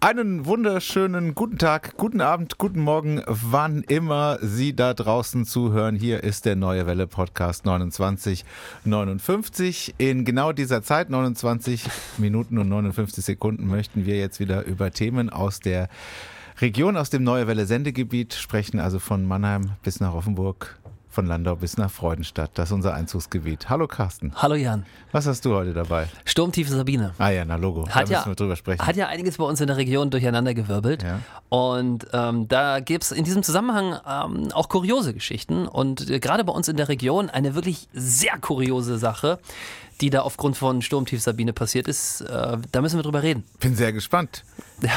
Einen wunderschönen guten Tag, guten Abend, guten Morgen, wann immer Sie da draußen zuhören. Hier ist der Neue Welle Podcast 2959. In genau dieser Zeit, 29 Minuten und 59 Sekunden, möchten wir jetzt wieder über Themen aus der Region, aus dem Neue Welle Sendegebiet sprechen, also von Mannheim bis nach Offenburg, von Landau bis nach Freudenstadt. Das ist unser Einzugsgebiet. Hallo Carsten. Hallo Jan. Was hast du heute dabei? Sturmtiefe Sabine. Ah ja, na Logo. Hat da ja, müssen wir drüber sprechen. Hat ja einiges bei uns in der Region durcheinandergewirbelt. Ja. Und ähm, da gibt es in diesem Zusammenhang ähm, auch kuriose Geschichten. Und äh, gerade bei uns in der Region eine wirklich sehr kuriose Sache, die da aufgrund von Sturmtief Sabine passiert ist. Äh, da müssen wir drüber reden. Bin sehr gespannt.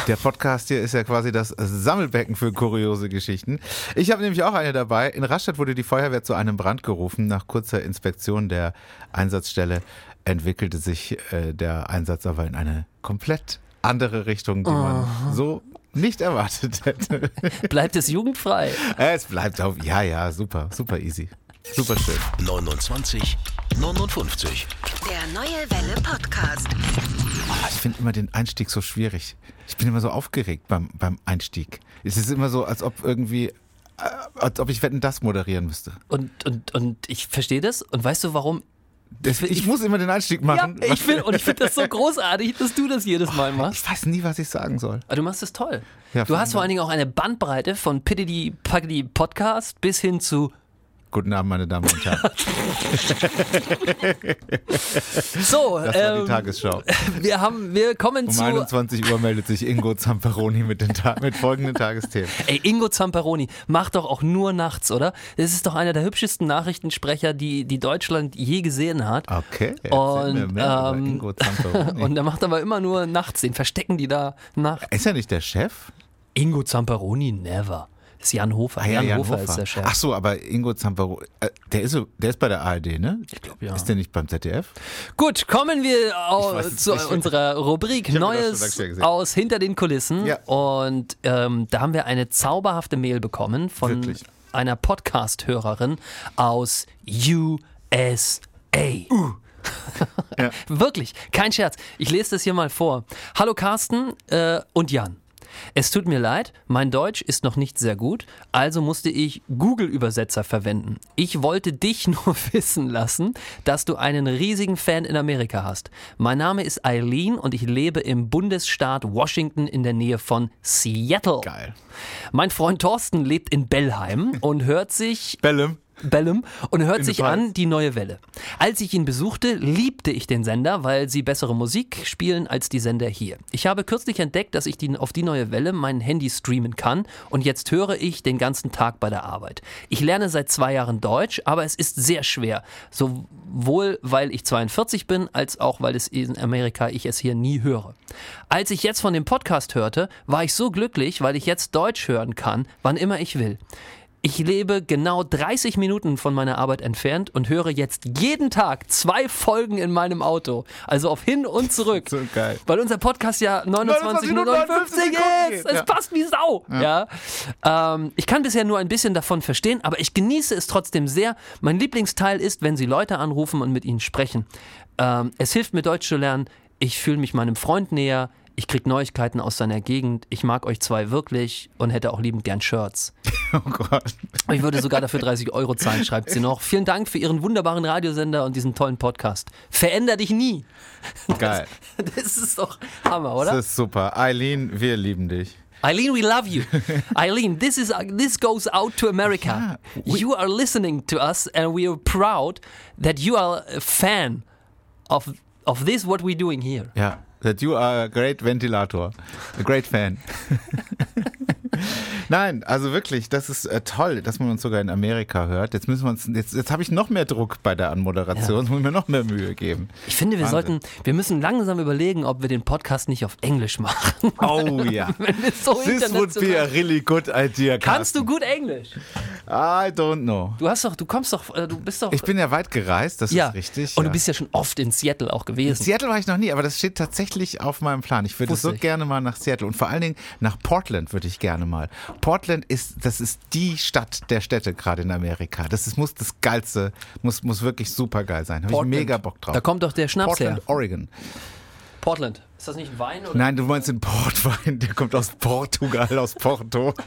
Der Podcast hier ist ja quasi das Sammelbecken für kuriose Geschichten. Ich habe nämlich auch eine dabei. In Rastatt wurde die Feuerwehr zu einem Brand gerufen. Nach kurzer Inspektion der Einsatzstelle entwickelte sich äh, der Einsatz aber in eine komplett andere Richtung, die man so nicht erwartet hätte. Bleibt es jugendfrei? es bleibt auf. Ja, ja, super, super easy. Super schön. 29, 59. Der Neue Welle Podcast. Ah, Ich finde immer den Einstieg so schwierig. Ich bin immer so aufgeregt beim, beim Einstieg. Es ist immer so, als ob irgendwie, äh, als ob ich Wetten das moderieren müsste. Und, und, und ich verstehe das. Und weißt du, warum? Das, ich, ich- muss immer den Einstieg Ja, machen. ich find, und ich finde das so großartig, dass du das jedes Mal machst. ich weiß nie, was ich sagen soll. Aber du machst es toll. Ja, du hast vor allen Dingen auch eine Bandbreite von Piddity Puggity Podcast bis hin zu Guten Abend, meine Damen und Herren. so. Das war die ähm, Tagesschau. wir haben, wir kommen Um zu 21 Uhr meldet sich Ingo Zamperoni mit, den Ta mit folgenden Tagesthemen. Ey, Ingo Zamperoni macht doch auch nur nachts, oder? Das ist doch einer der hübschesten Nachrichtensprecher, die, die Deutschland je gesehen hat. Okay, Und, ähm. Und der macht aber immer nur nachts, den verstecken die da nachts. ist er nicht der Chef? Ingo Zamperoni, never. Das ist Jan Hofer. Ah, ja, Jan, Hofer, ist der Chef. Ach so, aber Ingo Zamperoni, äh, der, ist der ist bei der ARD, ne? Ich glaub, ja. Ist der nicht beim ZDF? Gut, kommen wir weiß zu unserer Rubrik Neues aus hinter den Kulissen. Ja. Und ähm, da haben wir eine zauberhafte Mail bekommen von Wirklich? einer Podcast-Hörerin aus USA. Ja. Wirklich, kein Scherz. Ich lese das hier mal vor. Hallo Carsten äh, und Jan. Es tut mir leid, mein Deutsch ist noch nicht sehr gut, also musste ich Google-Übersetzer verwenden. Ich wollte dich nur wissen lassen, dass du einen riesigen Fan in Amerika hast. Mein Name ist Eileen und ich lebe im Bundesstaat Washington in der Nähe von Seattle. Geil. Mein Freund Thorsten lebt in Bellheim und hört sich Bellem. Bellum und hört In sich an die neue Welle. Als ich ihn besuchte, liebte ich den Sender, weil sie bessere Musik spielen als die Sender hier. Ich habe kürzlich entdeckt, dass ich die, auf die neue Welle mein Handy streamen kann und jetzt höre ich den ganzen Tag bei der Arbeit. Ich lerne seit zwei Jahren Deutsch, aber es ist sehr schwer. Sowohl weil ich 42 bin, als auch weil es in Amerika ich es hier nie höre. Als ich jetzt von dem Podcast hörte, war ich so glücklich, weil ich jetzt Deutsch hören kann, wann immer ich will. Ich lebe genau 30 Minuten von meiner Arbeit entfernt und höre jetzt jeden Tag zwei Folgen in meinem Auto. Also auf hin und zurück. So geil. Weil unser Podcast ja 29 Minuten Minuten 59 59 Sekunden ist. Es Ja. passt wie Sau. Ja. Ähm, ich kann bisher nur ein bisschen davon verstehen, aber ich genieße es trotzdem sehr. Mein Lieblingsteil ist, wenn Sie Leute anrufen und mit ihnen sprechen. Ähm, es hilft mir Deutsch zu lernen. Ich fühle mich meinem Freund näher. Ich krieg Neuigkeiten aus seiner Gegend. Ich mag euch zwei wirklich und hätte auch liebend gern Shirts. Oh Gott. Ich würde sogar dafür 30 Euro zahlen, schreibt sie noch. Vielen Dank für Ihren wunderbaren Radiosender und diesen tollen Podcast. Veränder dich nie. Geil. Das ist doch Hammer, oder? Das ist super. Eileen, wir lieben dich. Eileen, we love you. Eileen, this is this goes out to America. you are listening to us, and we are proud that you are a fan of of this what we're doing here. Ja. That you are a great Ventilator. A great fan. Nein, also wirklich, das ist äh, toll, dass man uns sogar in Amerika hört. Jetzt müssen wir uns, jetzt, jetzt habe ich noch mehr Druck bei der Anmoderation, jetzt muss ich mir noch mehr Mühe geben. Ich finde, wir Wahnsinn. sollten, wir müssen langsam überlegen, ob wir den Podcast nicht auf Englisch machen. Oh ja. So This would be a really good idea. Kannst du Carsten. gut Englisch? I don't know. Du hast doch, du kommst doch, äh, du bist doch. Ich bin ja weit gereist, das ja, ist richtig. Und ja. du bist ja schon oft in Seattle auch in gewesen. Seattle war ich noch nie, aber das steht tatsächlich auf meinem Plan. Ich würde so ich. gerne mal nach Seattle und vor allen Dingen nach Portland würde ich gerne mal. Portland ist, das ist die Stadt der Städte gerade in Amerika. Das ist, muss das geilste, muss, muss wirklich super geil sein. Habe ich mega Bock drauf. Da kommt doch der Schnaps Portland, her. Oregon. Portland. Ist das nicht ein Wein? Oder? Nein, du meinst den Portwein, der kommt aus Portugal, aus Porto.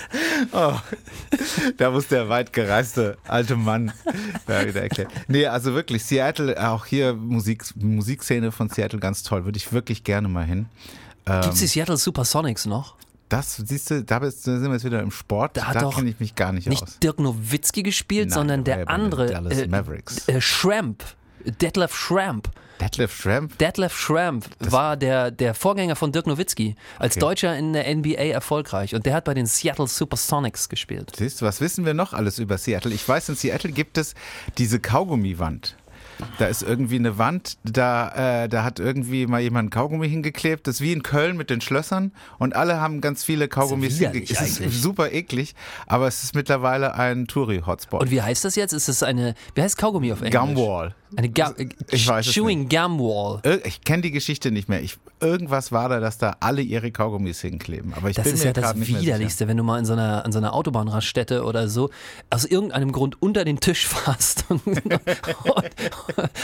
oh, da muss der weit gereiste alte Mann ja, wieder erklären. Nee, also wirklich, Seattle, auch hier Musik, Musikszene von Seattle ganz toll. Würde ich wirklich gerne mal hin. Gibt es die Seattle Supersonics noch? Das, siehst du, da sind wir jetzt wieder im Sport. Da Da, kenne ich mich gar nicht, Nicht aus. Dirk Nowitzki gespielt, Nein, sondern der andere. Dallas äh, Mavericks. Äh, Schramp. Detlef Schramp. Detlef Schramp? Detlef Schramp war der, der Vorgänger von Dirk Nowitzki. Als Okay. Deutscher in der NBA erfolgreich. Und der hat bei den Seattle Supersonics gespielt. Siehst du, was wissen wir noch alles über Seattle? Ich weiß, in Seattle gibt es diese Kaugummiwand. Da ist irgendwie eine Wand, da, äh, da hat irgendwie mal jemand Kaugummi hingeklebt. Das ist wie in Köln mit den Schlössern und alle haben ganz viele Kaugummis hingeklebt. Es ist super eklig, aber es ist mittlerweile ein Touri-Hotspot. Und wie heißt das jetzt? Ist es eine, wie heißt Kaugummi auf Englisch? Gumwall. Eine Ga Ich weiß Chewing Gum Wall. Ich kenne die Geschichte nicht mehr. Ich, irgendwas war da, dass da alle ihre Kaugummis hinkleben. Aber ich Das bin ist mir ja das. Widerlichste, wenn du mal in so einer, an so einer Autobahnraststätte oder so aus irgendeinem Grund unter den Tisch. Und,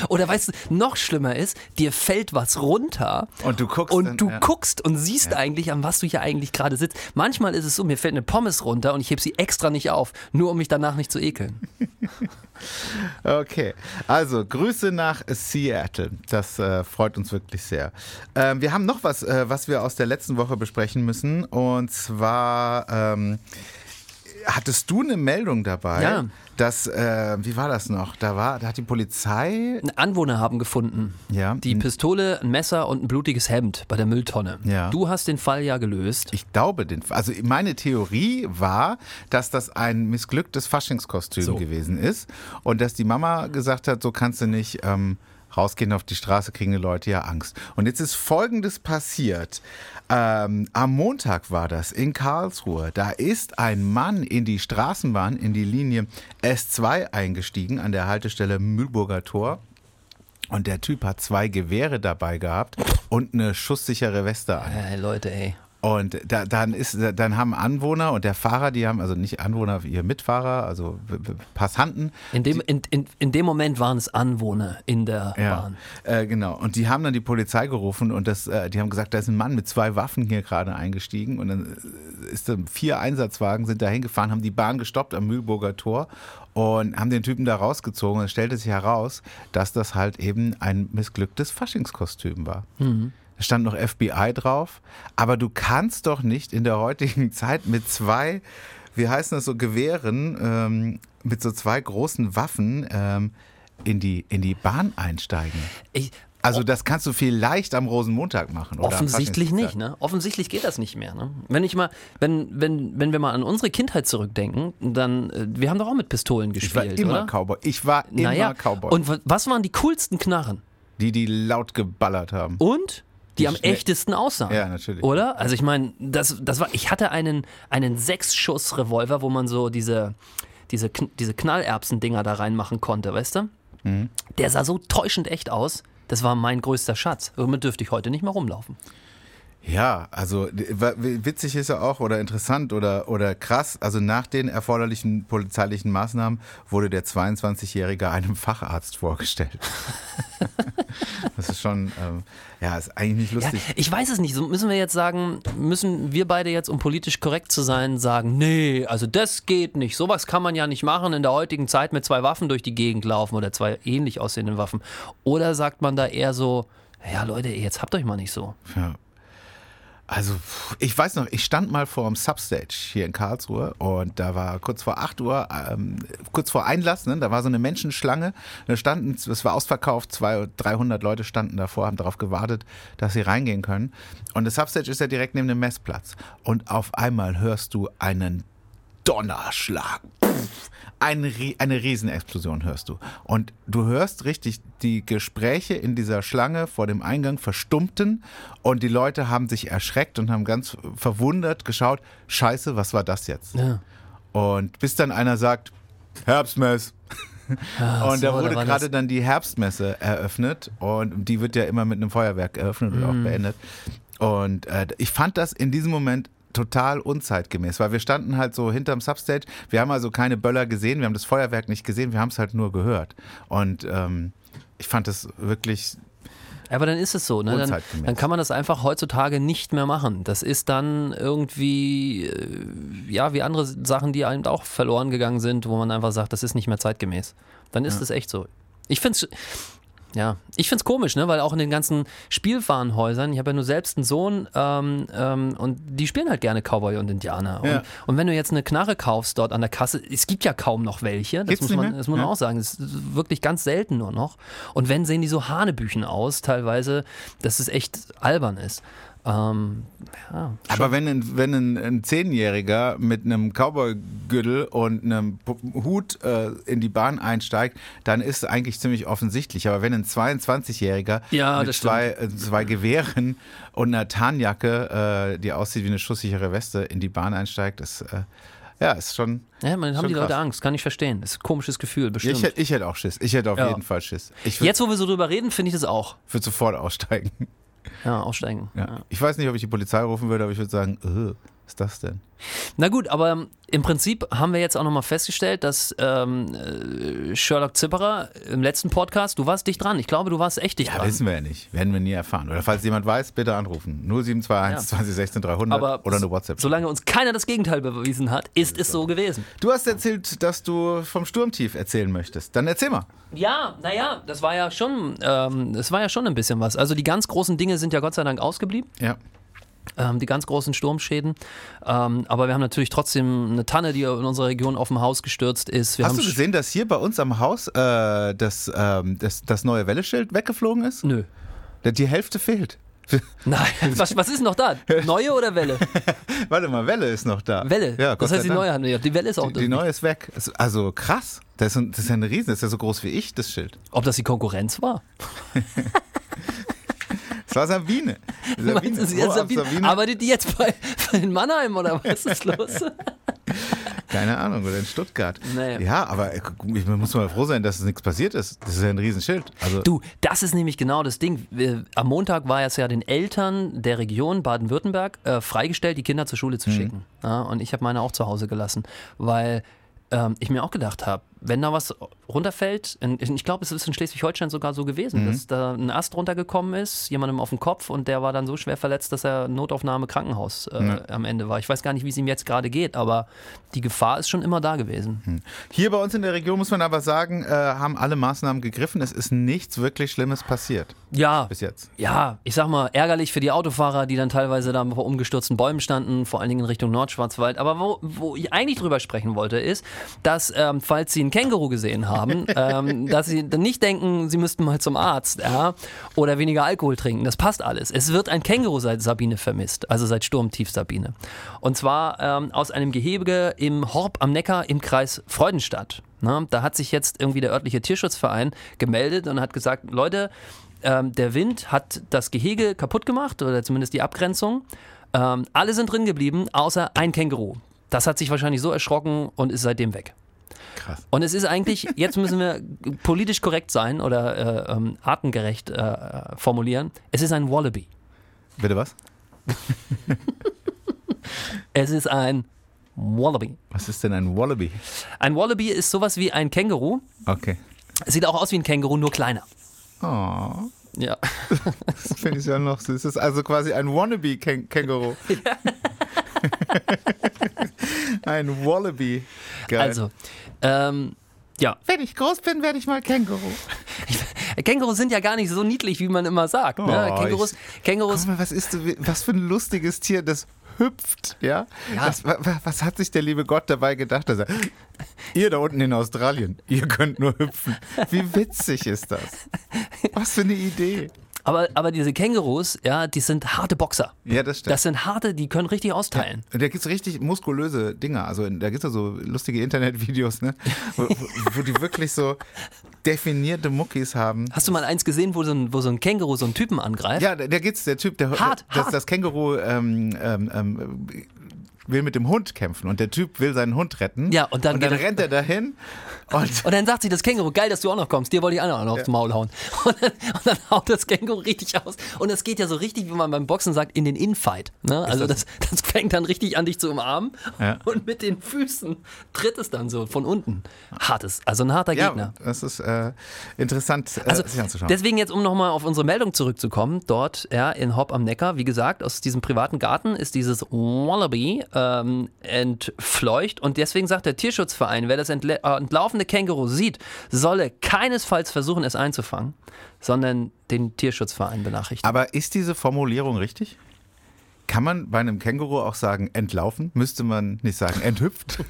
oder weißt du, noch schlimmer ist, dir fällt was runter Und du guckst und dann, du ja. guckst und siehst eigentlich, an was du hier eigentlich gerade sitzt. Manchmal ist es so, mir fällt eine Pommes runter und ich heb sie extra nicht auf, nur um mich danach nicht zu ekeln. Okay, also Grüße nach Seattle. Das äh, freut uns wirklich sehr. Ähm, wir haben noch was, äh, was wir aus der letzten Woche besprechen müssen. Und zwar ähm, hattest du eine Meldung dabei, Ja. dass, äh, wie war das noch? Da war, da hat die Polizei, Anwohner haben gefunden. ja, Die Pistole, ein Messer und ein blutiges Hemd bei der Mülltonne. Ja. Du hast den Fall ja gelöst. ich glaube, den, also meine Theorie war, dass das ein missglücktes Faschingskostüm So. gewesen ist und dass die Mama gesagt hat, so kannst du nicht ähm, rausgehen auf die Straße, kriegen die Leute ja Angst. Und jetzt ist Folgendes passiert. Ähm, am Montag war das in Karlsruhe. Da ist ein Mann in die Straßenbahn, in die Linie S2 eingestiegen an der Haltestelle Mühlburger Tor. Und der Typ hat zwei Gewehre dabei gehabt und eine schusssichere Weste an. Äh, Leute, ey. Und da, dann ist, dann haben Anwohner und der Fahrer, die haben also nicht Anwohner, ihr Mitfahrer, also Passanten. In dem, in, in, in dem Moment waren es Anwohner in der Ja, Bahn. äh, genau. Und die haben dann die Polizei gerufen und das, äh, die haben gesagt, da ist ein Mann mit zwei Waffen hier gerade eingestiegen und dann äh, ist da vier Einsatzwagen sind da hingefahren, haben die Bahn gestoppt am Mühlburger Tor und haben den Typen da rausgezogen. Und es stellte sich heraus, dass das halt eben ein missglücktes Faschingskostüm war. Da stand noch FBI drauf, aber du kannst doch nicht in der heutigen Zeit mit zwei, wie heißen das so, Gewehren, ähm, mit so zwei großen Waffen ähm, in, die, in die Bahn einsteigen. Ich, Also das kannst du vielleicht am Rosenmontag machen. Oder offensichtlich nicht, ne? Offensichtlich geht das nicht mehr, ne? Wenn ich mal, wenn, wenn, wenn wir mal an unsere Kindheit zurückdenken, dann, äh, wir haben doch auch mit Pistolen Ich war gespielt, immer oder? Cowboy. Ich war immer naja, Cowboy. und wa- was waren die coolsten Knarren? die, die laut geballert haben. Und die, Die am echtesten aussahen. Ja, natürlich. Oder? Also ich meine, das, das war, ich hatte einen, einen Sechs-Schuss-Revolver, wo man so diese, diese, diese Knallerbsen-Dinger da reinmachen konnte, weißt du? Mhm. Der sah so täuschend echt aus. Das war mein größter Schatz. Damit dürfte ich heute nicht mehr rumlaufen. Ja, also witzig ist ja auch oder interessant oder, oder krass, also nach den erforderlichen polizeilichen Maßnahmen wurde der 22-Jährige einem Facharzt vorgestellt. das ist schon, ähm, ja, ist eigentlich nicht Ja, lustig. ich weiß es nicht. So müssen wir jetzt sagen, müssen wir beide jetzt, um politisch korrekt zu sein, sagen, nee, also das geht nicht. Sowas kann man ja nicht machen in der heutigen Zeit mit zwei Waffen durch die Gegend laufen oder zwei ähnlich aussehenden Waffen. Oder sagt man da eher so, ja Leute, jetzt habt euch mal nicht so. Ja. Also, ich weiß noch, ich stand mal vor dem Substage hier in Karlsruhe und da war kurz vor 8 Uhr, ähm, kurz vor Einlass, ne, da war so eine Menschenschlange. Da standen, es war ausverkauft, 200, 300 Leute standen davor, haben darauf gewartet, dass sie reingehen können. Und das Substage ist ja direkt neben dem Messplatz. Und auf einmal hörst du einen Donnerschlag. Pff, Ein, Rie- eine Riesenexplosion hörst du. Und du hörst richtig, die Gespräche in dieser Schlange vor dem Eingang verstummten und die Leute haben sich erschreckt und haben ganz verwundert geschaut, scheiße, was war das jetzt? Ja. Und bis dann einer sagt, Herbstmess. und da so, wurde da gerade dann die Herbstmesse eröffnet und die wird ja immer mit einem Feuerwerk eröffnet und Mhm. auch beendet. Und äh, ich fand das in diesem Moment total unzeitgemäß, weil wir standen halt so hinterm Substage. Wir haben also keine Böller gesehen, wir haben das Feuerwerk nicht gesehen, wir haben es halt nur gehört. Und ähm, ich fand das wirklich Ja, aber dann ist es so, ne? Dann, dann kann man das einfach heutzutage nicht mehr machen. Das ist dann irgendwie, äh, ja, wie andere Sachen, die einem auch verloren gegangen sind, wo man einfach sagt, das ist nicht mehr zeitgemäß. Dann ist es echt so. Ich finde es. Ja, ich find's komisch, ne? weil auch in den ganzen Spielwarenhäusern, ich habe ja nur selbst einen Sohn ähm, ähm, und die spielen halt gerne Cowboy und Indianer. Und, Ja. und wenn du jetzt eine Knarre kaufst dort an der Kasse, es gibt ja kaum noch welche, das Gibt's muss man, das muss man Ja. auch sagen, es ist wirklich ganz selten nur noch. Und wenn, sehen die so Hanebüchen aus, teilweise, dass es echt albern ist. Ähm, ja, Aber wenn ein, wenn ein, ein Zehnjähriger mit einem Cowboy-Gürtel und einem Hut äh, in die Bahn einsteigt, dann ist es eigentlich ziemlich offensichtlich. Aber wenn ein 22-Jähriger Ja, mit das stimmt. zwei, äh, zwei Gewehren und einer Tarnjacke, äh, die aussieht wie eine schusssichere Weste, in die Bahn einsteigt, ist, äh, ja, ist schon. ja man haben die Leute krass. Angst, kann ich verstehen. Das ist ein komisches Gefühl, bestimmt. ich, hätte, ich hätte auch Schiss. Ich hätte auf Ja. jeden Fall Schiss. Ich würde Jetzt, wo wir so drüber reden, finde ich das auch. würd sofort aussteigen. Ja, aussteigen. Ja. Ich weiß nicht, ob ich die Polizei rufen würde, aber ich würde sagen, äh, was ist das denn? Na gut, aber im Prinzip haben wir jetzt auch nochmal festgestellt, dass ähm, äh, Sherlock Zipperer im letzten Podcast, du warst dicht dran. Ich glaube, du warst echt dicht Ja, dran. wissen wir ja nicht. Werden wir nie erfahren. Oder falls jemand weiß, bitte anrufen. 0721 Ja. 2016 300 Aber oder eine WhatsApp. solange uns keiner das Gegenteil bewiesen hat, ist es so gewesen. Du hast erzählt, dass du vom Sturmtief erzählen möchtest. Dann erzähl mal. Ja, naja, das war ja schon, ähm, das war ja schon ein bisschen was. Also die ganz großen Dinge sind ja Gott sei Dank ausgeblieben. Ja. Ähm, die ganz großen Sturmschäden. Ähm, aber wir haben natürlich trotzdem eine Tanne, die in unserer Region auf dem Haus gestürzt ist. Wir Hast haben du gesehen, dass hier bei uns am Haus äh, das, ähm, das, das neue Welleschild weggeflogen ist? Nö. Die Hälfte fehlt. Nein, was, was ist noch da? Neue oder Welle? Warte mal, Welle ist noch da. Welle. Ja, Gott das heißt, die neue haben wir. Die Welle ist auch Die, die neue ist weg. Also krass. Das ist, ein, das ist ja ein Riesen. Das ist ja so groß wie ich, das Schild. Ob das die Konkurrenz war? Das war Sabine. Sabine. Du, ab Sabine, Sabine? arbeitet die jetzt bei, bei den Mannheim oder was ist los? Keine Ahnung, oder in Stuttgart. Nee. Ja, aber äh, ich- man muss mal froh sein, dass es nichts passiert ist. Das ist ja ein Riesenschild. Also, Du, das ist nämlich genau das Ding. Am Montag war es ja den Eltern der Region Baden-Württemberg äh, freigestellt, die Kinder zur Schule Mhm. zu schicken. Ja, und ich habe meine auch zu Hause gelassen, weil ähm, ich mir auch gedacht habe, wenn da was runterfällt, in, ich glaube, es ist in Schleswig-Holstein sogar so gewesen, Mhm. dass da ein Ast runtergekommen ist, jemandem auf den Kopf und der war dann so schwer verletzt, dass er Notaufnahme Krankenhaus äh, Ja. am Ende war. Ich weiß gar nicht, wie es ihm jetzt gerade geht, aber die Gefahr ist schon immer da gewesen. hier bei uns in der Region muss man aber sagen, äh, haben alle Maßnahmen gegriffen. Es ist nichts wirklich Schlimmes passiert Ja, bis jetzt. ja, ich sag mal, ärgerlich für die Autofahrer, die dann teilweise da vor umgestürzten Bäumen standen, vor allen Dingen in Richtung Nordschwarzwald. Aber wo, wo ich eigentlich drüber sprechen wollte, ist, dass, ähm, falls Sie ein Känguru gesehen haben, ähm, dass Sie dann nicht denken, Sie müssten mal zum Arzt, ja, oder weniger Alkohol trinken. Das passt alles. Es wird ein Känguru seit Sabine vermisst, also seit Sturmtief Sabine. Und zwar ähm, aus einem Gehege im Horb am Neckar im Kreis Freudenstadt. Na, da hat sich jetzt irgendwie der örtliche Tierschutzverein gemeldet und hat gesagt, Leute, ähm, der Wind hat das Gehege kaputt gemacht oder zumindest die Abgrenzung. Ähm, alle sind drin geblieben, außer ein Känguru. Das hat sich wahrscheinlich so erschrocken und ist seitdem weg. Krass. Und es ist eigentlich, jetzt müssen wir politisch korrekt sein oder äh, ähm, artengerecht äh, formulieren. Es ist ein Wallaby. Bitte was? Es ist ein Wallaby. Was ist denn ein Wallaby? Ein Wallaby ist sowas wie ein Känguru. Okay. Es sieht auch aus wie ein Känguru, nur kleiner. Oh, Ja. das finde ich ja noch süß. Das ist also quasi ein Wannabe-Känguru. ein Wallaby. Geil. Also, ähm, ja. wenn ich groß bin, werde ich mal Känguru. Kängurus sind ja gar nicht so niedlich, wie man immer sagt. Ne? Oh, Kängurus, Kängurus Guck mal, was ist was für ein lustiges Tier, das hüpft, ja? Ja. Das, wa- wa- was hat sich der liebe Gott dabei gedacht? Dass er, ihr da unten in Australien, ihr könnt nur hüpfen. Wie witzig ist das? Was für eine Idee. Aber, aber diese Kängurus, ja, die sind harte Boxer. Ja, das stimmt. Das sind harte, die können richtig austeilen. Und da gibt es richtig muskulöse Dinger. Also da gibt es ja so lustige Internetvideos, ne? wo, wo, die wirklich so definierte Muckis haben. Hast du mal eins gesehen, wo so ein, wo so ein Känguru so einen Typen angreift? Ja, da, da geht's, der Typ, der Hart, das, hart. das Känguru ähm, ähm, ähm, will mit dem Hund kämpfen und der Typ will seinen Hund retten. Ja, und dann und dann rennt er dahin und Und dann sagt sie das Känguru, geil, dass du auch noch kommst, dir wollte ich auch noch aufs Maul hauen. Und dann, und dann haut das Känguru richtig aus. Und es geht ja so richtig, wie man beim Boxen sagt, in den Infight. Ne? Also das, das fängt dann richtig an, dich zu umarmen. Ja. Und mit den Füßen tritt es dann so von unten. Hartes, also ein harter ja, Gegner. das ist äh, interessant, äh, Also sich anzuschauen. deswegen jetzt, um nochmal auf unsere Meldung zurückzukommen, dort ja, in Hopp am Neckar, wie gesagt, aus diesem privaten Garten ist dieses Wallaby ähm, entfleucht und deswegen sagt der Tierschutzverein, wer das äh, entlaufende Känguru sieht, solle keinesfalls versuchen, es einzufangen, sondern den Tierschutzverein benachrichtigen. Aber ist diese Formulierung richtig? Kann man bei einem Känguru auch sagen entlaufen? Müsste man nicht sagen enthüpft?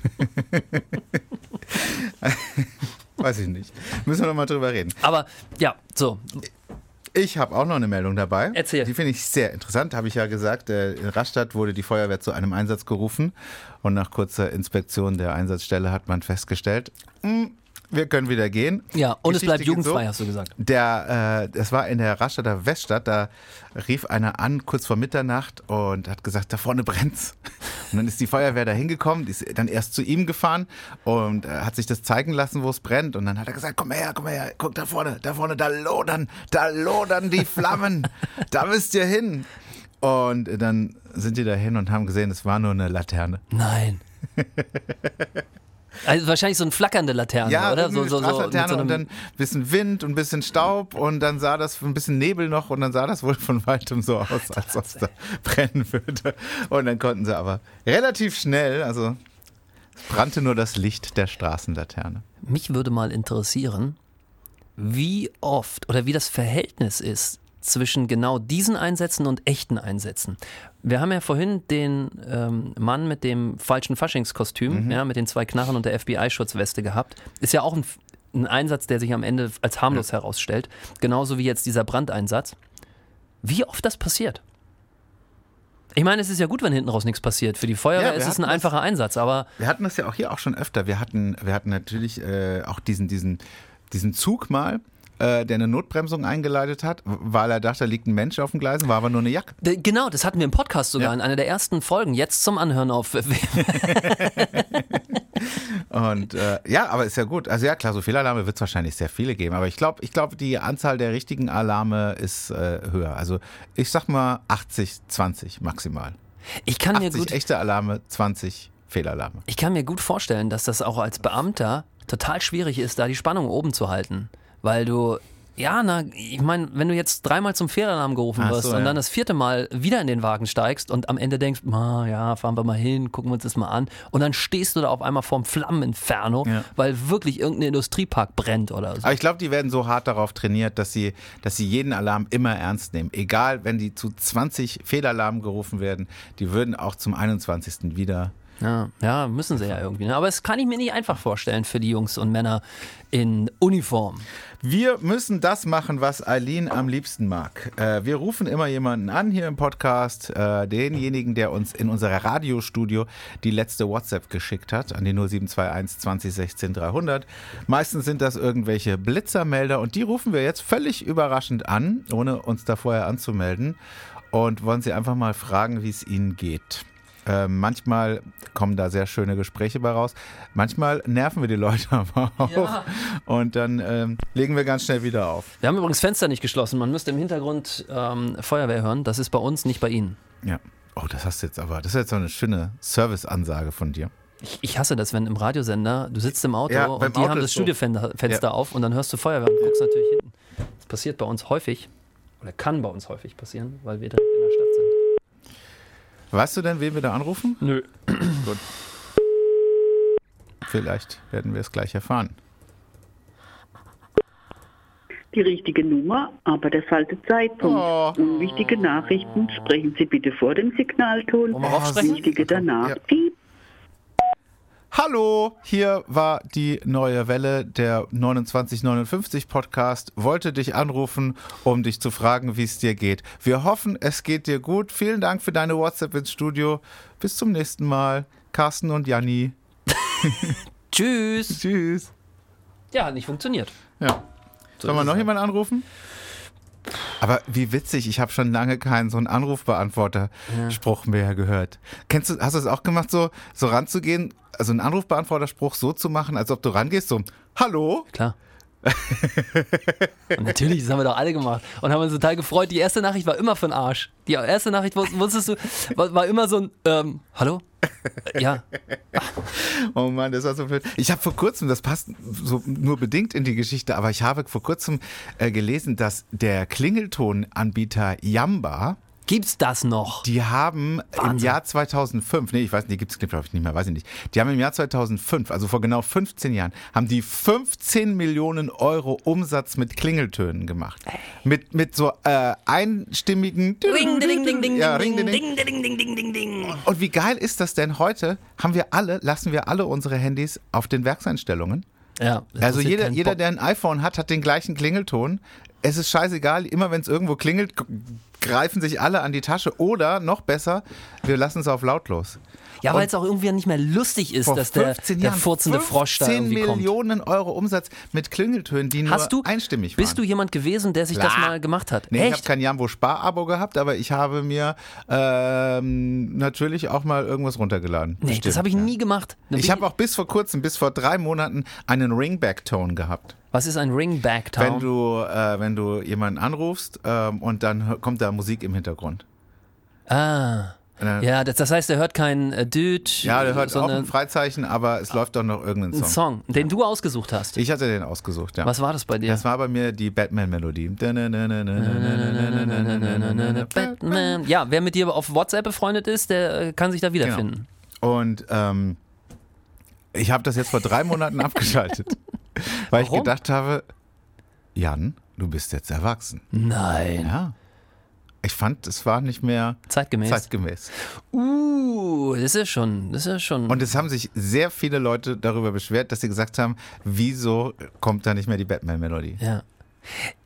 Weiß ich nicht. Müssen wir noch mal drüber reden. Aber ja, so, Ich habe auch noch eine Meldung dabei. Erzähl. Die finde ich sehr interessant. Habe ich ja gesagt, in Rastatt wurde die Feuerwehr zu einem Einsatz gerufen. Und nach kurzer Inspektion der Einsatzstelle hat man festgestellt, hm, wir können wieder gehen. ja, und es Geschichte bleibt geht jugendfrei, so. hast du gesagt. Der, äh, das war in der Rastatter Weststadt, da rief einer an, kurz vor Mitternacht, und hat gesagt, da vorne brennt's. Und dann ist die Feuerwehr da hingekommen, die ist dann erst zu ihm gefahren und äh, hat sich das zeigen lassen, wo es brennt. Und dann hat er gesagt, komm her, komm her, guck da vorne, da vorne, da lodern, da lodern die Flammen, da müsst ihr hin. Und dann sind die da hin und haben gesehen, es war nur eine Laterne. Nein. Also wahrscheinlich so eine flackernde Laterne, Ja, oder? So, so, so, mit so einem, und dann ein bisschen Wind und ein bisschen Staub und dann sah das ein bisschen Nebel noch und dann sah das wohl von weitem so aus, als ob es da brennen würde. Und dann konnten sie aber relativ schnell, also es brannte nur das Licht der Straßenlaterne. Mich würde mal interessieren, wie oft oder wie das Verhältnis ist zwischen genau diesen Einsätzen und echten Einsätzen. Wir haben ja vorhin den ähm, Mann mit dem falschen Faschingskostüm, ja, mit den zwei Knarren und der FBI-Schutzweste gehabt. Ist ja auch ein, ein Einsatz, der sich am Ende als harmlos herausstellt. Genauso wie jetzt dieser Brandeinsatz. Wie oft das passiert? Ich meine, es ist ja gut, wenn hinten raus nichts passiert. Für die Feuerwehr Ja, ist es ein das- einfacher Einsatz, aber Wir hatten das ja auch hier auch schon öfter. Wir hatten, wir hatten natürlich äh, auch diesen, diesen, diesen Zug mal, äh, der eine Notbremsung eingeleitet hat, weil er dachte, da liegt ein Mensch auf dem Gleisen, war aber nur eine Jacke. D- Genau, das hatten wir im Podcast sogar Ja. in einer der ersten Folgen. Jetzt zum Anhören auf. Und äh, ja, aber ist ja gut. Also ja, klar, so Fehlalarme wird es wahrscheinlich sehr viele geben. Aber ich glaube, ich glaube, die Anzahl der richtigen Alarme ist äh, höher. Also ich sag mal 80, 20 maximal. Ich kann mir 80 gut, echte Alarme, 20 Fehlalarme. ich kann mir gut vorstellen, dass das auch als Beamter total schwierig ist, da die Spannung oben zu halten, weil du ja, na, ich meine, wenn du jetzt dreimal zum Fehlalarm gerufen Ach wirst so, und ja. dann das vierte Mal wieder in den Wagen steigst und am Ende denkst, ma, ja, fahren wir mal hin, gucken wir uns das mal an und dann stehst du da auf einmal vorm Flammeninferno, Ja. weil wirklich irgendein Industriepark brennt oder so. Aber ich glaube, die werden so hart darauf trainiert, dass sie, dass sie jeden Alarm immer ernst nehmen. Egal, wenn die zu 20 Fehlalarmen gerufen werden, die würden auch zum 21. wieder. Ja, ja, müssen sie ja irgendwie. Ne? Aber das kann ich mir nicht einfach vorstellen für die Jungs und Männer in Uniform. Wir müssen das machen, was Eileen am liebsten mag. Äh, wir rufen immer jemanden an hier im Podcast, äh, denjenigen, der uns in unser Radiostudio die letzte WhatsApp geschickt hat, an die 0721 2016 300. Meistens sind das irgendwelche Blitzermelder und die rufen wir jetzt völlig überraschend an, ohne uns da vorher anzumelden und wollen sie einfach mal fragen, wie es ihnen geht. Äh, manchmal kommen da sehr schöne Gespräche bei raus. Manchmal nerven wir die Leute aber auch. Ja. Und dann ähm, legen wir ganz schnell wieder auf. Wir haben übrigens Fenster nicht geschlossen. Man müsste im Hintergrund ähm, Feuerwehr hören. Das ist bei uns, nicht bei Ihnen. Ja. Oh, das hast du jetzt aber. Das ist jetzt so eine schöne Serviceansage von dir. Ich, ich hasse das, wenn im Radiosender, du sitzt im Auto Ja, und die Auto haben das. Studiofenster Fenster Ja. auf und dann hörst du Feuerwehr und guckst natürlich hinten. Das passiert bei uns häufig oder kann bei uns häufig passieren, weil wir direkt in der Stadt sind. Weißt du denn, wen wir da anrufen? Nö. Gut. Vielleicht werden wir es gleich erfahren. Die richtige Nummer, aber der falsche Zeitpunkt. Oh. Unwichtige Nachrichten sprechen Sie bitte vor dem Signalton. Aufsprechen? Wichtige danach. Ja. Piep. Hallo, hier war die neue Welle, der 2959 Podcast. Wollte dich anrufen, um dich zu fragen, wie es dir geht. Wir hoffen, es geht dir gut. Vielen Dank für deine WhatsApp ins Studio. Bis zum nächsten Mal. Carsten und Janni. Tschüss. Tschüss. Ja, hat nicht funktioniert. Ja. Sollen wir noch es jemanden anrufen? Aber wie witzig, ich habe schon lange keinen so einen Anrufbeantworter-Spruch mehr gehört. Kennst du, hast du es auch gemacht, so, so ranzugehen, also einen Anrufbeantworter-Spruch so zu machen, als ob du rangehst, so, hallo? Klar. Und natürlich, das haben wir doch alle gemacht und haben uns total gefreut. Die erste Nachricht war immer für den Arsch. Die erste Nachricht, wus- wusstest du, war, immer so ein, ähm, hallo? Ja, Oh Mann, das war so blöd. Ich habe vor kurzem, das passt so nur bedingt in die Geschichte, aber ich habe vor kurzem äh, gelesen, dass der Klingeltonanbieter Yamba, gibt's das noch? die haben im Wahnsinn. Jahr 2005, nee, ich weiß nicht, die gibt es glaube ich nicht mehr, weiß ich nicht. Die haben im Jahr 2005, also vor genau 15 Jahren, haben die 15 Millionen Euro Umsatz mit Klingeltönen gemacht. Mit, mit so äh, einstimmigen Ring, ding, ding, ding, ja, ding, ding, ding, ding, ding, ding, ding, ding. Und wie geil ist das denn heute? Haben wir alle, lassen wir alle unsere Handys auf den Werkseinstellungen? Ja, Also jeder, jeder, der ein iPhone hat, hat den gleichen Klingelton. Es ist scheißegal, immer wenn es irgendwo klingelt, greifen sich alle an die Tasche. Oder noch besser, wir lassen es auf lautlos. Ja, weil es auch irgendwie nicht mehr lustig ist, dass der, 15 der Jahren furzende Frosch da 15 irgendwie kommt. Millionen Euro Umsatz mit Klingeltönen, die nur Hast du, einstimmig waren. bist du jemand gewesen, der sich das Klar. mal gemacht hat? Nee, ich habe Echt? kein Jambo Spar-Abo gehabt, aber ich habe mir ähm, natürlich auch mal irgendwas runtergeladen. nee, Bestimmt, das habe ich ja. nie gemacht. Dann Ich habe auch bis vor kurzem, bis vor drei Monaten, einen Ringback-Tone gehabt. Was ist ein Wenn Ringback-Town? du, äh, wenn du jemanden anrufst ähm, und dann kommt da Musik im Hintergrund. Ah. Äh, Ja, das, das heißt, er hört kein äh, Dude, Ja, der hört auch ein Freizeichen, aber es läuft doch noch irgendein Song. Song, den du ausgesucht hast. Ich hatte den ausgesucht, ja. Was war das bei dir? Das war bei mir die Batman-Melodie. Batman. Ja, wer mit dir auf WhatsApp befreundet ist, der äh, kann sich da wiederfinden. Und ähm, ich habe das jetzt vor drei Monaten abgeschaltet, weil ich Warum? gedacht habe, Jan, du bist jetzt erwachsen. Nein. Ja. Ich fand, es war nicht mehr Zeitgemäß. zeitgemäß. Uh, das ist schon, das ist schon. Und es haben sich sehr viele Leute darüber beschwert, dass sie gesagt haben, wieso kommt da nicht mehr die Batman-Melodie? ja.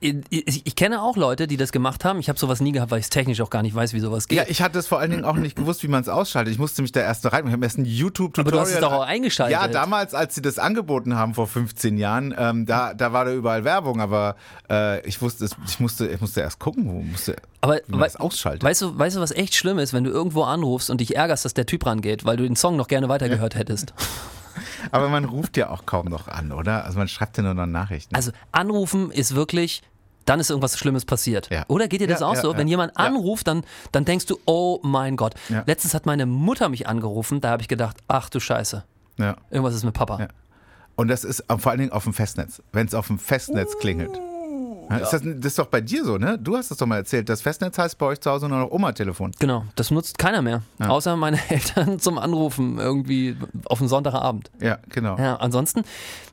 Ich, ich, kenne auch Leute, die das gemacht haben. Ich habe sowas nie gehabt, weil ich es technisch auch gar nicht weiß, wie sowas geht. Ja, ich hatte es vor allen Dingen auch nicht gewusst, wie man es ausschaltet. Ich musste mich da erst rein. Ich habe erst ein YouTube-Tutorial. Aber du hast es doch auch eingeschaltet. Ja, damals, als sie das angeboten haben vor 15 Jahren, ähm, da, da war da überall Werbung, aber äh, ich wusste, es, ich musste, ich musste erst gucken, wo musste, Aber wie man wei- ausschaltet. Weißt du, weißt du, was echt schlimm ist, wenn du irgendwo anrufst und dich ärgerst, dass der Typ rangeht, weil du den Song noch gerne weitergehört hättest? aber man ruft ja auch kaum noch an, oder? Also man schreibt ja nur noch Nachrichten. Also anrufen ist wirklich, dann ist irgendwas Schlimmes passiert. Ja. Oder geht dir das Ja, auch ja, so? Wenn jemand anruft, dann, dann denkst du, oh mein Gott. Letztens hat meine Mutter mich angerufen, da habe ich gedacht, ach du Scheiße, irgendwas ist mit Papa. Und das ist äh, vor allen Dingen auf dem Festnetz, wenn es auf dem Festnetz klingelt. Ja, ist das, das ist doch bei dir so, ne? Du hast es doch mal erzählt. Das Festnetz heißt bei euch zu Hause nur noch Oma-Telefon. Genau, das nutzt keiner mehr. Außer meine Eltern zum Anrufen irgendwie auf den Sonntagabend. Ja, genau. Ja, ansonsten,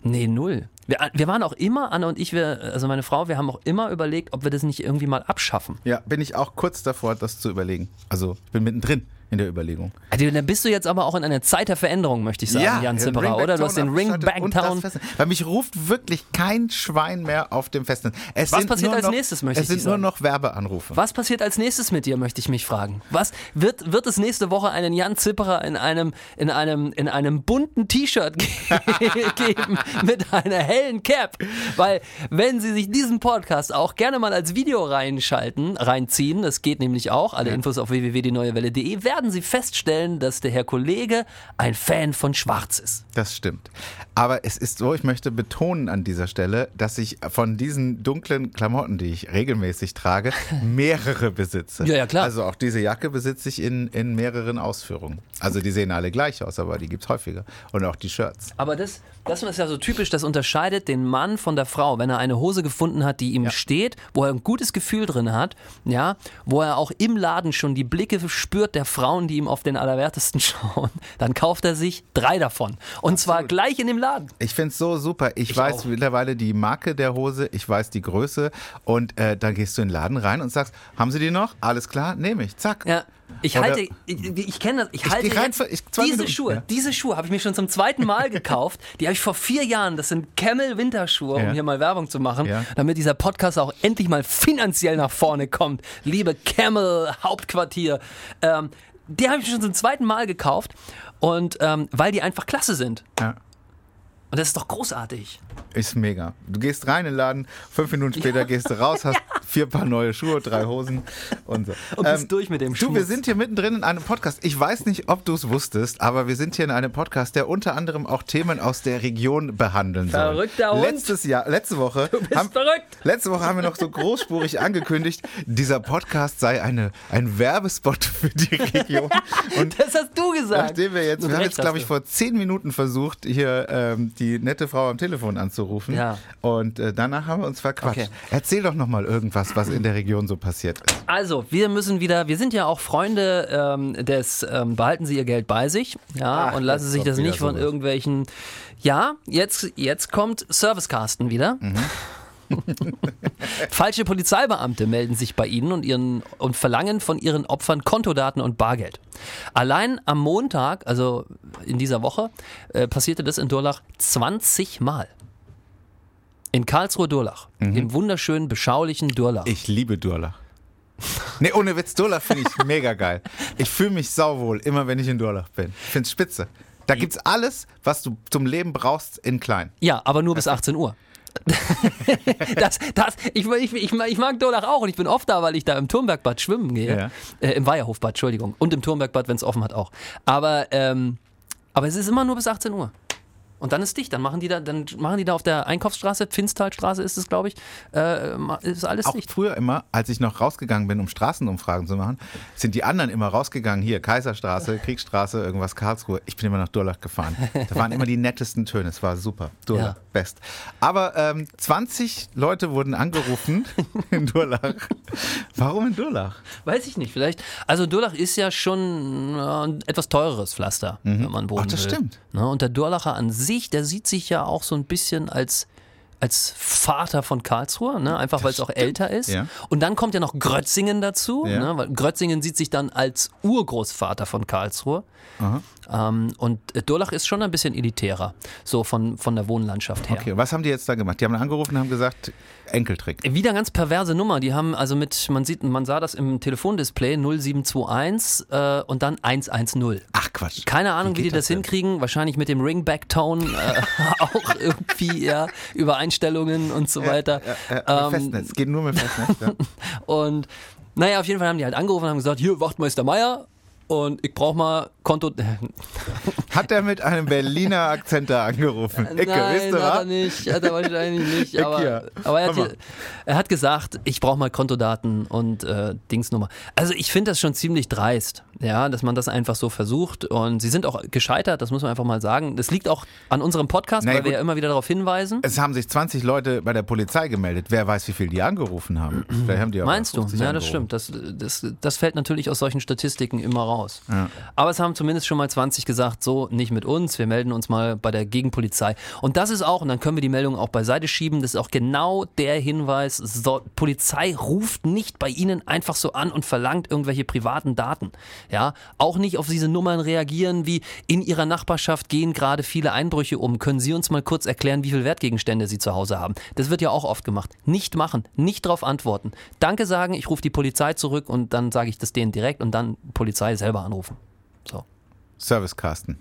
nee, null. Wir, wir waren auch immer, Anne und ich, wir, also meine Frau, wir haben auch immer überlegt, ob wir das nicht irgendwie mal abschaffen. Ja, bin ich auch kurz davor, das zu überlegen. Also ich bin mittendrin in der Überlegung. Also, dann bist du jetzt aber auch in einer Zeit der Veränderung, möchte ich sagen, Jan den Zipperer, oder? Du hast den Ringback und das Town. Weil mich ruft wirklich kein Schwein mehr auf dem Festnetz. Es Was sind passiert nur als noch, nächstes, möchte Es ich sind dir nur sagen. noch Werbeanrufe. Was passiert als nächstes mit dir, möchte ich mich fragen. Was wird, wird es nächste Woche einen Jan Zipperer in einem, in einem, in einem bunten T-Shirt ge geben mit einer hellen Cap? Weil, wenn Sie sich diesen Podcast auch gerne mal als Video reinschalten, reinziehen, das geht nämlich auch, alle Infos auf www.dieneuewelle.de, werden Sie feststellen, dass der Herr Kollege ein Fan von Schwarz ist. Das stimmt. Aber es ist so, ich möchte betonen an dieser Stelle, dass ich von diesen dunklen Klamotten, die ich regelmäßig trage, mehrere besitze. Ja, ja, klar. Also auch diese Jacke besitze ich in, in mehreren Ausführungen. Also die sehen alle gleich aus, aber die gibt es häufiger. Und auch die Shirts. Aber das, das ist ja so typisch, das unterscheidet den Mann von der Frau. Wenn er eine Hose gefunden hat, die ihm steht, wo er ein gutes Gefühl drin hat, ja, wo er auch im Laden schon die Blicke spürt der Frauen, die ihm auf den Allerwertesten schauen, dann kauft er sich drei davon. Und zwar gleich in dem Laden. Ich finde es so super. Ich, weiß auch. mittlerweile die Marke der Hose, ich weiß die Größe und äh, dann gehst du in den Laden rein und sagst, haben sie die noch? Alles klar, nehme ich. Zack. Ja. Ich Oder- halte, ich, ich kenne das, ich halte geh rein jetzt für- ich- diese Minuten, Schuhe, ja. diese Schuhe habe ich mir schon zum zweiten Mal gekauft. Die habe ich vor vier Jahren, das sind Camel Winterschuhe, Ja. um hier mal Werbung zu machen, Ja. damit dieser Podcast auch endlich mal finanziell nach vorne kommt. Liebe Camel Hauptquartier, ähm, die habe ich mir schon zum zweiten Mal gekauft und ähm, weil die einfach klasse sind. Ja. Und das ist doch großartig. Ist mega. Du gehst rein in den Laden, fünf Minuten später gehst du raus, hast vier Paar neue Schuhe, drei Hosen und so. Und bist durch mit dem Du, wir sind hier mittendrin in einem Podcast. Ich weiß nicht, ob du es wusstest, aber wir sind hier in einem Podcast, der unter anderem auch Themen aus der Region behandeln soll. Verrückter Hund. Letztes Jahr, letzte Woche. Du bist verrückt. Letzte Woche haben wir noch so großspurig angekündigt, dieser Podcast sei eine, ein Werbespot für die Region. Und Das hast du gesagt. Nachdem wir jetzt, wir haben jetzt, glaube ich, vor zehn Minuten versucht, hier ähm, die nette Frau am Telefon anzurufen. Ja. Und äh, danach haben wir uns verquatscht. Okay. Erzähl doch nochmal irgendwas, was in der Region so passiert ist. Also, wir müssen wieder, wir sind ja auch Freunde ähm, des ähm, Behalten Sie Ihr Geld bei sich, ja, Ach, und lassen jetzt sich das nicht von sowas. irgendwelchen. Ja, jetzt, jetzt kommt Servicecasten wieder. Mhm. Falsche Polizeibeamte melden sich bei Ihnen und, ihren, und verlangen von Ihren Opfern Kontodaten und Bargeld. Allein am Montag, also in dieser Woche, äh, passierte das in Durlach 20 Mal. In Karlsruhe-Durlach, im wunderschönen, beschaulichen Durlach. Mhm. Ich liebe Durlach. Nee, ohne Witz, Durlach finde ich mega geil. Ich fühle mich sauwohl, immer wenn ich in Durlach bin. Ich finde es spitze. Da gibt's alles, was du zum Leben brauchst, in klein. Ja, aber nur bis 18 Uhr. das, das, ich, ich, ich, ich mag Durlach auch und ich bin oft da, weil ich da im Turmbergbad schwimmen gehe. Ja. Äh, Im Weiherhofbad, Entschuldigung. Und im Turmbergbad, wenn es offen hat, auch. Aber, ähm, aber es ist immer nur bis 18 Uhr. Und dann ist dicht. Dann machen die da, dann machen die da auf der Einkaufsstraße, Pfinstalstraße ist es, glaube ich, äh, ist alles Auch dicht. früher immer, als ich noch rausgegangen bin, um Straßenumfragen zu machen, sind die anderen immer rausgegangen. Hier, Kaiserstraße, Kriegsstraße, irgendwas Karlsruhe. Ich bin immer nach Durlach gefahren. Da waren immer die nettesten Töne. Es war super. Durlach, Ja. best. Aber ähm, 20 Leute wurden angerufen in Durlach. Warum in Durlach? Weiß ich nicht, vielleicht. Also Durlach ist ja schon äh, ein etwas teureres Pflaster, wenn man wohnen Ach, das will. stimmt. Ne, und der Durlacher an sich, der sieht sich ja auch so ein bisschen als als Vater von Karlsruhe, ne? einfach weil es auch älter ist. Ja. Und dann kommt ja noch Grötzingen dazu, Ja. ne? weil Grötzingen sieht sich dann als Urgroßvater von Karlsruhe. Ähm, und Durlach ist schon ein bisschen elitärer, so von, von der Wohnlandschaft her. Okay, was haben die jetzt da gemacht? Die haben angerufen und haben gesagt, Enkeltrick. Wieder ganz perverse Nummer. Die haben also mit, man sieht, man sah das im Telefondisplay 0721 äh, und dann 110. Ach Quatsch. Keine Ahnung, wie, geht die das, das hinkriegen. Wahrscheinlich mit dem Ringback-Tone äh, auch irgendwie, ja, über Einstellungen und so weiter. Ja, ja, Ähm, Festnetz. Geht nur mit Festnetz. Ja. Und naja, auf jeden Fall haben die halt angerufen und haben gesagt, hier, Wachtmeister Meier und ich brauche mal Konto. Hat er mit einem Berliner Akzent da angerufen? Icke, Nein, wisst ihr hat er was? nicht, hat er wahrscheinlich nicht. Aber, aber er, hat, er hat gesagt, ich brauche mal Kontodaten und äh, Dingsnummer. Also ich finde das schon ziemlich dreist, ja, dass man das einfach so versucht. Und sie sind auch gescheitert, das muss man einfach mal sagen. Das liegt auch an unserem Podcast, Na ja, weil wir ja immer wieder darauf hinweisen. Es haben sich 20 Leute bei der Polizei gemeldet. Wer weiß, wie viel die angerufen haben. Vielleicht haben die aber Meinst du? 50 Ja, das stimmt. Das, das, das fällt natürlich aus solchen Statistiken immer raus. Aber es haben zumindest schon mal 20 gesagt, so nicht mit uns, wir melden uns mal bei der Gegenpolizei. Und das ist auch, und dann können wir die Meldung auch beiseite schieben, das ist auch genau der Hinweis, so, Polizei ruft nicht bei Ihnen einfach so an und verlangt irgendwelche privaten Daten. Ja, auch nicht auf diese Nummern reagieren, wie in Ihrer Nachbarschaft gehen gerade viele Einbrüche um. Können Sie uns mal kurz erklären, wie viele Wertgegenstände Sie zu Hause haben? Das wird ja auch oft gemacht. Nicht machen, nicht darauf antworten. Danke sagen, ich rufe die Polizei zurück und dann sage ich das denen direkt und dann Polizei selber anrufen. So. Servicecasten.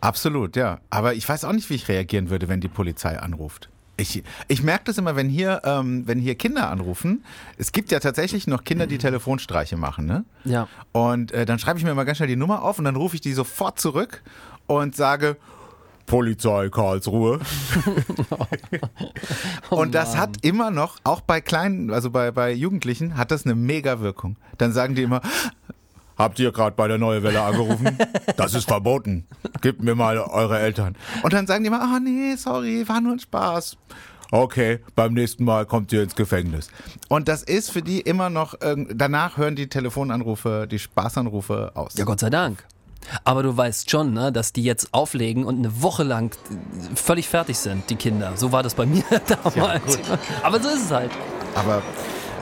Absolut, ja. Aber ich weiß auch nicht, wie ich reagieren würde, wenn die Polizei anruft. Ich, ich merke das immer, wenn hier, ähm, wenn hier Kinder anrufen. Es gibt ja tatsächlich noch Kinder, die Telefonstreiche machen, ne? Ja. Und äh, dann schreibe ich mir mal ganz schnell die Nummer auf und dann rufe ich die sofort zurück und sage, Polizei Karlsruhe. und das hat immer noch, auch bei kleinen, also bei, bei Jugendlichen, hat das eine mega Wirkung. Dann sagen die immer, Habt ihr gerade bei der Neue Welle angerufen? Das ist verboten. Gebt mir mal eure Eltern. Und dann sagen die immer, ah nee, sorry, war nur ein Spaß. Okay, beim nächsten Mal kommt ihr ins Gefängnis. Und das ist für die immer noch, irgend- danach hören die Telefonanrufe, die Spaßanrufe aus. Ja, Gott sei Dank. Aber du weißt schon, ne, dass die jetzt auflegen und eine Woche lang völlig fertig sind, die Kinder. So war das bei mir damals. Aber so ist es halt. Aber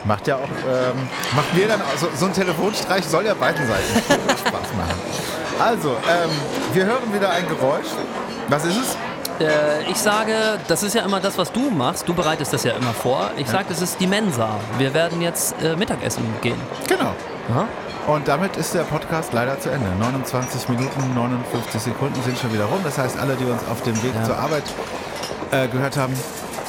macht ja auch, ähm, macht mir dann, auch- so, ein Telefonstreich soll ja beiden Seiten Spaß machen. Also, ähm, wir hören wieder ein Geräusch. Was ist es? Äh, ich sage, das ist ja immer das, was du machst. Du bereitest das ja immer vor. Ich sage, das ist die Mensa. Wir werden jetzt äh, Mittagessen gehen. Genau. Aha. Und damit ist der Podcast leider zu Ende. 29 Minuten, 59 Sekunden sind schon wieder rum. Das heißt, alle, die uns auf dem Weg Ja. zur Arbeit äh, gehört haben,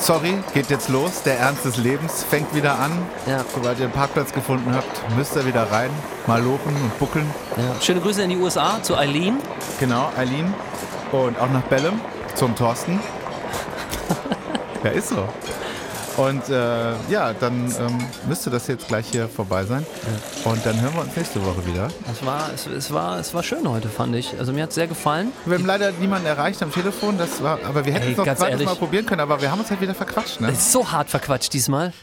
sorry, geht jetzt los. Der Ernst des Lebens fängt wieder an. Ja. Sobald ihr einen Parkplatz gefunden habt, müsst ihr wieder rein, mal lochen und buckeln. Ja. Schöne Grüße in die USA zu Eileen. Genau, Eileen. Und auch nach Bellem zum Thorsten. ja, ist so. Und äh, ja, dann ähm, müsste das jetzt gleich hier vorbei sein. Und dann hören wir uns nächste Woche wieder. Es war, es, es, war, es war schön heute, fand ich. Also mir hat es sehr gefallen. Wir haben leider niemanden erreicht am Telefon, das war, aber wir hätten Ey, es noch zweites ehrlich. Mal probieren können, aber wir haben uns halt wieder verquatscht, ne? Es ist so hart verquatscht diesmal.